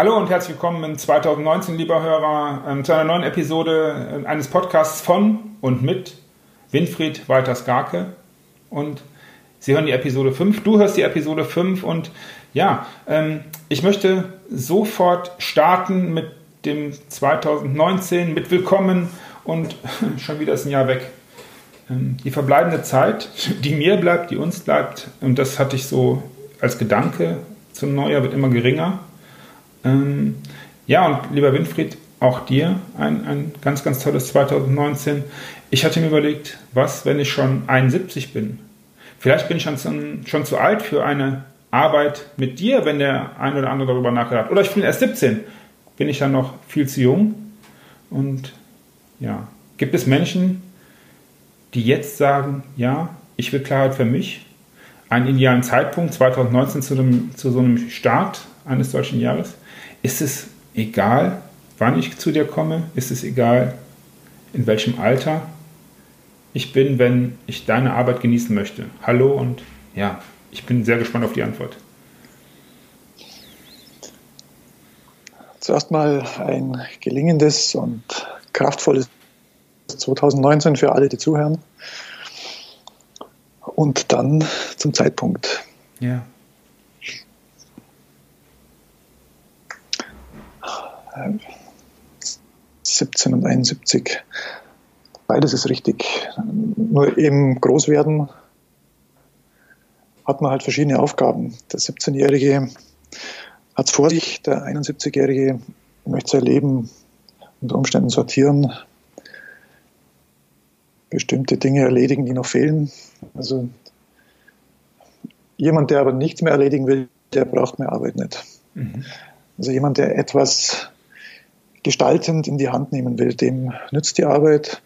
Hallo und herzlich willkommen in 2019, lieber Hörer, ähm, zu einer neuen Episode äh, eines Podcasts von und mit Winfried Walters-Garke. Und Sie hören die Episode 5, du hörst die Episode 5 und ja, ähm, ich möchte sofort starten mit dem 2019, mit Willkommen und schon wieder ist ein Jahr weg. Ähm, die verbleibende Zeit, die mir bleibt, die uns bleibt, und das hatte ich so als Gedanke zum Neujahr, wird immer geringer. Ähm, ja, und lieber Winfried, auch dir ein, ein ganz, ganz tolles 2019. Ich hatte mir überlegt, was, wenn ich schon 71 bin? Vielleicht bin ich schon, schon zu alt für eine Arbeit mit dir, wenn der ein oder andere darüber nachgedacht Oder ich bin erst 17. Bin ich dann noch viel zu jung? Und ja, gibt es Menschen, die jetzt sagen, ja, ich will Klarheit für mich? Einen idealen Zeitpunkt 2019 zu, dem, zu so einem Start eines solchen Jahres? Ist es egal, wann ich zu dir komme? Ist es egal, in welchem Alter ich bin, wenn ich deine Arbeit genießen möchte? Hallo und ja, ich bin sehr gespannt auf die Antwort. Zuerst mal ein gelingendes und kraftvolles 2019 für alle, die zuhören. Und dann zum Zeitpunkt. Ja. 17 und 71. Beides ist richtig. Nur eben groß werden hat man halt verschiedene Aufgaben. Der 17-Jährige hat es vor sich, der 71-Jährige möchte sein Leben unter Umständen sortieren, bestimmte Dinge erledigen, die noch fehlen. Also jemand, der aber nichts mehr erledigen will, der braucht mehr Arbeit nicht. Mhm. Also jemand, der etwas gestaltend in die Hand nehmen will, dem nützt die Arbeit.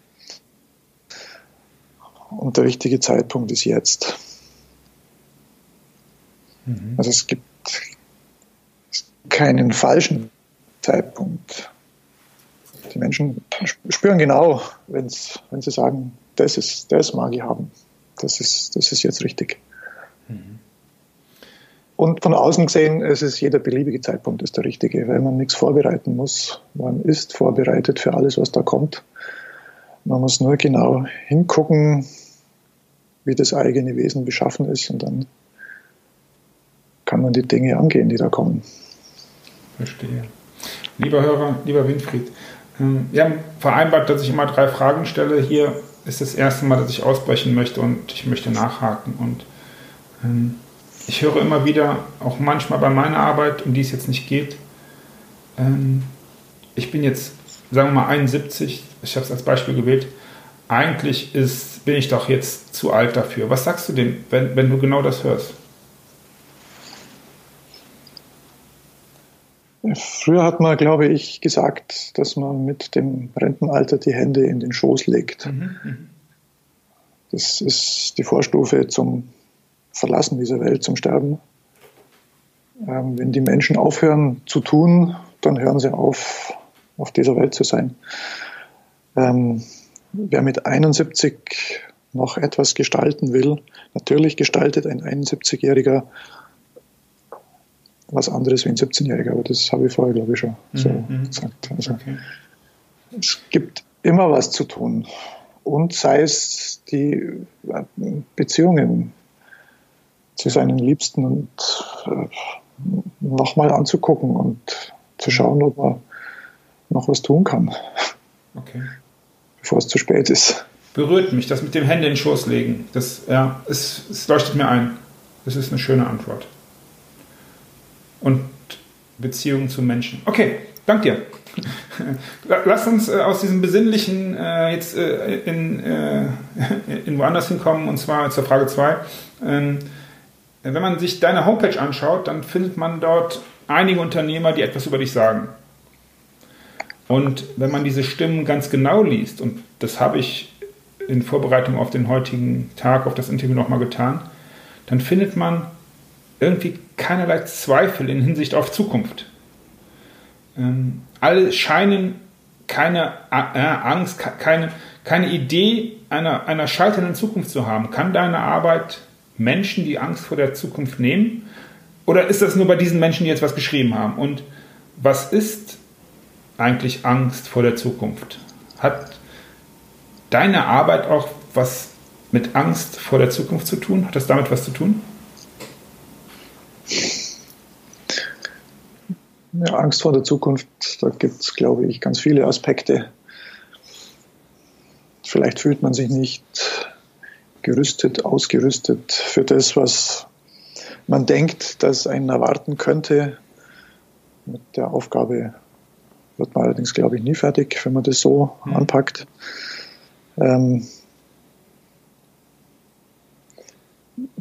Und der richtige Zeitpunkt ist jetzt. Mhm. Also es gibt keinen falschen Zeitpunkt. Die Menschen spüren genau, wenn's, wenn sie sagen, das ist, das mag ich haben. Das ist, das ist jetzt richtig. Mhm. Und von außen gesehen, es ist jeder beliebige Zeitpunkt ist der richtige, weil man nichts vorbereiten muss. Man ist vorbereitet für alles, was da kommt. Man muss nur genau hingucken, wie das eigene Wesen beschaffen ist und dann kann man die Dinge angehen, die da kommen. Verstehe. Lieber Hörer, lieber Winfried, wir haben vereinbart, dass ich immer drei Fragen stelle. Hier ist das erste Mal, dass ich ausbrechen möchte und ich möchte nachhaken. Und ähm, ich höre immer wieder, auch manchmal bei meiner Arbeit, um die es jetzt nicht geht, ähm, ich bin jetzt, sagen wir mal, 71, ich habe es als Beispiel gewählt, eigentlich ist, bin ich doch jetzt zu alt dafür. Was sagst du dem, wenn, wenn du genau das hörst? Früher hat man, glaube ich, gesagt, dass man mit dem Rentenalter die Hände in den Schoß legt. Mhm, mhm. Das ist die Vorstufe zum Verlassen dieser Welt, zum Sterben. Ähm, wenn die Menschen aufhören zu tun, dann hören sie auf, auf dieser Welt zu sein. Ähm, wer mit 71 noch etwas gestalten will, natürlich gestaltet ein 71-Jähriger was anderes wie ein 17-Jähriger, aber das habe ich vorher, glaube ich, schon so mhm. gesagt. Also, okay. Es gibt immer was zu tun. Und sei es die äh, Beziehungen zu seinen Liebsten und äh, nochmal anzugucken und zu schauen, ob er noch was tun kann. Okay. Bevor es zu spät ist. Berührt mich, das mit dem Hände in den Schoß legen. Das, ja, es, es leuchtet mir ein. Das ist eine schöne Antwort und Beziehungen zu Menschen. Okay, dank dir. Lass uns äh, aus diesem Besinnlichen äh, jetzt äh, in, äh, in woanders hinkommen, und zwar zur Frage 2. Ähm, wenn man sich deine Homepage anschaut, dann findet man dort einige Unternehmer, die etwas über dich sagen. Und wenn man diese Stimmen ganz genau liest, und das habe ich in Vorbereitung auf den heutigen Tag, auf das Interview nochmal getan, dann findet man irgendwie keinerlei Zweifel in Hinsicht auf Zukunft. Ähm, alle scheinen keine äh, Angst, keine, keine Idee einer, einer scheiternden Zukunft zu haben. Kann deine Arbeit Menschen die Angst vor der Zukunft nehmen? Oder ist das nur bei diesen Menschen, die jetzt was geschrieben haben? Und was ist eigentlich Angst vor der Zukunft? Hat deine Arbeit auch was mit Angst vor der Zukunft zu tun? Hat das damit was zu tun? Ja, Angst vor der Zukunft, da gibt es, glaube ich, ganz viele Aspekte. Vielleicht fühlt man sich nicht gerüstet, ausgerüstet für das, was man denkt, dass einen erwarten könnte. Mit der Aufgabe wird man allerdings, glaube ich, nie fertig, wenn man das so mhm. anpackt. Ähm,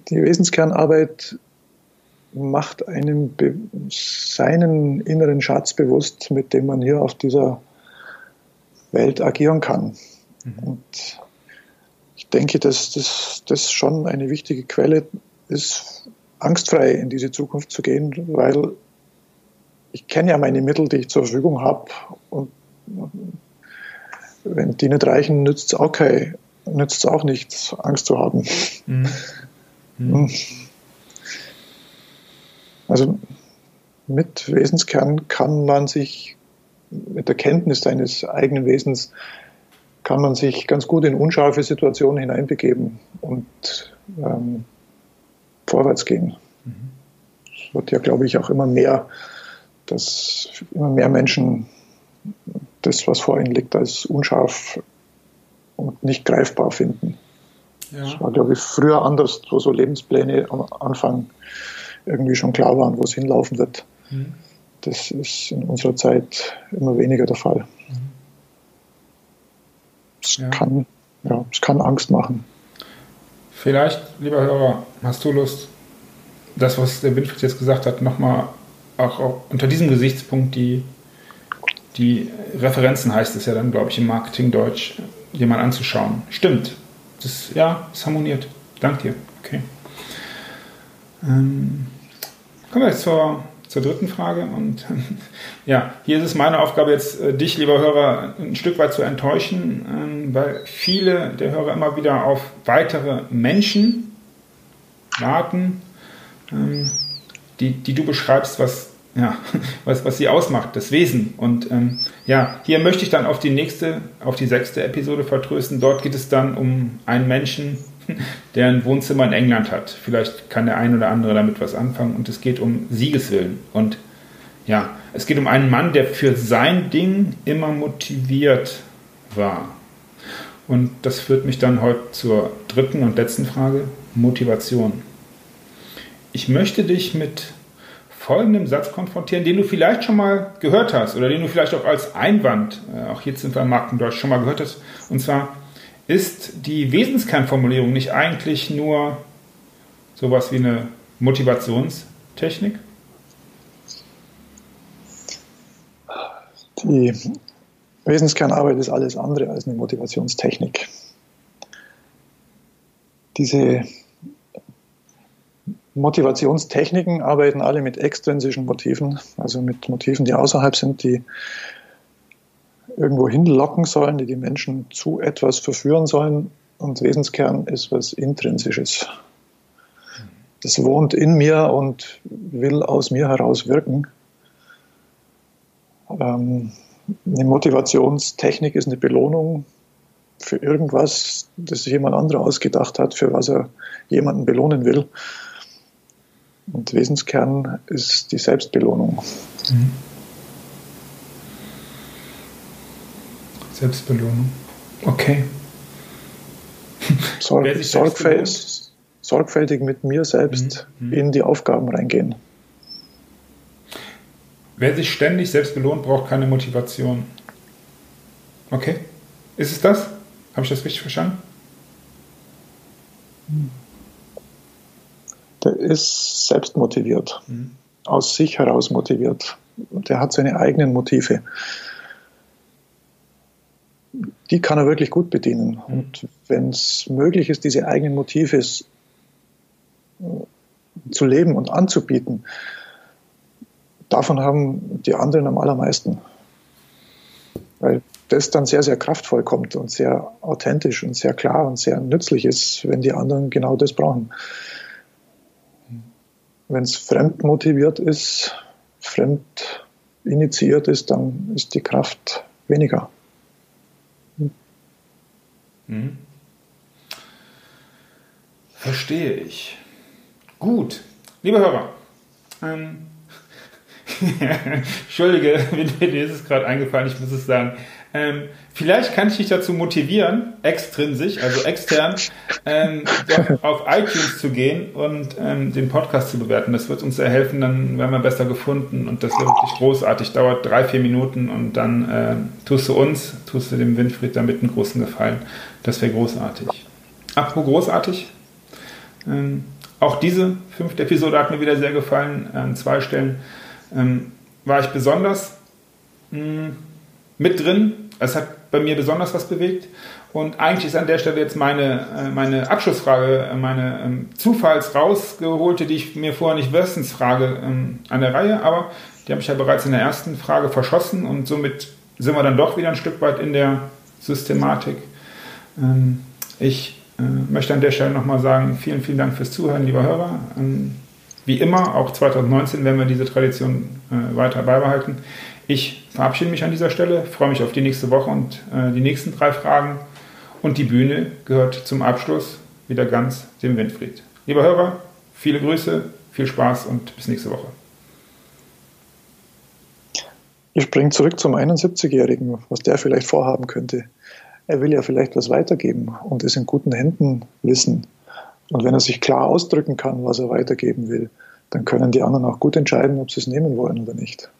die Wesenskernarbeit macht einem seinen inneren Schatz bewusst, mit dem man hier auf dieser Welt agieren kann. Mhm. Und ich denke, dass das, schon eine wichtige Quelle ist, angstfrei in diese Zukunft zu gehen, weil ich kenne ja meine Mittel, die ich zur Verfügung habe. Und wenn die nicht reichen, nützt es auch, kein, nützt auch nichts, Angst zu haben. Mhm. Mhm. Also mit Wesenskern kann man sich, mit der Kenntnis seines eigenen Wesens, kann man sich ganz gut in unscharfe Situationen hineinbegeben und ähm, vorwärts gehen. Mhm. Es wird ja, glaube ich, auch immer mehr, dass immer mehr Menschen das, was vor ihnen liegt, als unscharf und nicht greifbar finden. Ja. Das war, glaube ich, früher anders, wo so Lebenspläne am Anfang irgendwie schon klar waren, wo es hinlaufen wird. Mhm. Das ist in unserer Zeit immer weniger der Fall. Mhm. Es, ja. Kann, ja, es kann Angst machen. Vielleicht, lieber Hörer, hast du Lust, das, was der Winfried jetzt gesagt hat, nochmal auch, auch unter diesem Gesichtspunkt die, die Referenzen heißt es ja dann, glaube ich, im Marketingdeutsch, mal anzuschauen. Stimmt. Das, ja, es harmoniert. Dank dir. Okay. Ähm, kommen wir jetzt zur, zur dritten Frage. Und ja, hier ist es meine Aufgabe, jetzt äh, dich, lieber Hörer, ein Stück weit zu enttäuschen, ähm, weil viele der Hörer immer wieder auf weitere Menschen warten, ähm, die, die du beschreibst, was, ja, was, was sie ausmacht, das Wesen. Und ähm, ja, hier möchte ich dann auf die nächste, auf die sechste Episode vertrösten. Dort geht es dann um einen Menschen, der ein Wohnzimmer in England hat. Vielleicht kann der ein oder andere damit was anfangen. Und es geht um Siegeswillen. Und ja, es geht um einen Mann, der für sein Ding immer motiviert war. Und das führt mich dann heute zur dritten und letzten Frage, Motivation ich möchte dich mit folgendem Satz konfrontieren, den du vielleicht schon mal gehört hast oder den du vielleicht auch als Einwand, äh, auch hier sind wir im Markendeutsch, schon mal gehört hast. Und zwar ist die Wesenskernformulierung nicht eigentlich nur sowas wie eine Motivationstechnik? Die Wesenskernarbeit ist alles andere als eine Motivationstechnik. Diese Motivationstechniken arbeiten alle mit extrinsischen Motiven, also mit Motiven, die außerhalb sind, die irgendwo hinlocken sollen, die die Menschen zu etwas verführen sollen. Und Wesenskern ist was Intrinsisches. Das wohnt in mir und will aus mir heraus wirken. Ähm, eine Motivationstechnik ist eine Belohnung für irgendwas, das sich jemand anderer ausgedacht hat, für was er jemanden belohnen will. Und Wesenskern ist die Selbstbelohnung. Mhm. Selbstbelohnung. Okay. Sorg, sorgfältig, sorgfältig mit mir selbst mhm. in die Aufgaben reingehen. Wer sich ständig selbst belohnt, braucht keine Motivation. Okay. Ist es das? Habe ich das richtig verstanden? Mhm der ist selbst motiviert, mhm. aus sich heraus motiviert. Der hat seine eigenen Motive. Die kann er wirklich gut bedienen. Mhm. Und wenn es möglich ist, diese eigenen Motive zu leben und anzubieten, davon haben die anderen am allermeisten. Weil das dann sehr, sehr kraftvoll kommt und sehr authentisch und sehr klar und sehr nützlich ist, wenn die anderen genau das brauchen wenn es fremd motiviert ist, fremd initiiert ist, dann ist die Kraft weniger. Mhm. Verstehe ich. Gut. Liebe Hörer, ähm, Entschuldige, mir ist es gerade eingefallen, ich muss es sagen. Ähm, vielleicht kann ich dich dazu motivieren, extrinsisch, also extern, ähm, auf iTunes zu gehen und ähm, den Podcast zu bewerten. Das wird uns sehr helfen, dann werden wir besser gefunden und das wird wirklich großartig. Dauert drei, vier Minuten und dann äh, tust du uns, tust du dem Winfried damit einen großen Gefallen. Das wäre großartig. Apropos großartig, ähm, auch diese fünfte Episode hat mir wieder sehr gefallen. An zwei Stellen ähm, war ich besonders mh, hm, mit drin. Es hat bei mir besonders was bewegt. Und eigentlich ist an der Stelle jetzt meine, äh, meine Abschlussfrage, äh, meine ähm, Zufalls rausgeholte, die ich mir vorher nicht Wissensfrage ähm, an der Reihe, aber die habe ich ja bereits in der ersten Frage verschossen und somit sind wir dann doch wieder ein Stück weit in der Systematik. Ähm, ich äh, möchte an der Stelle nochmal sagen, vielen, vielen Dank fürs Zuhören, lieber Hörer. Wie immer, auch 2019 werden wir diese Tradition äh, weiter beibehalten. Ich verabschiede mich an dieser Stelle, freue mich auf die nächste Woche und äh, die nächsten drei Fragen. Und die Bühne gehört zum Abschluss wieder ganz dem Winfried. Lieber Hörer, viele Grüße, viel Spaß und bis nächste Woche. Ich springe zurück zum 71-Jährigen, was der vielleicht vorhaben könnte. Er will ja vielleicht was weitergeben und ist in guten Händen wissen. Und wenn er sich klar ausdrücken kann, was er weitergeben will, dann können die anderen auch gut entscheiden, ob sie es nehmen wollen oder nicht.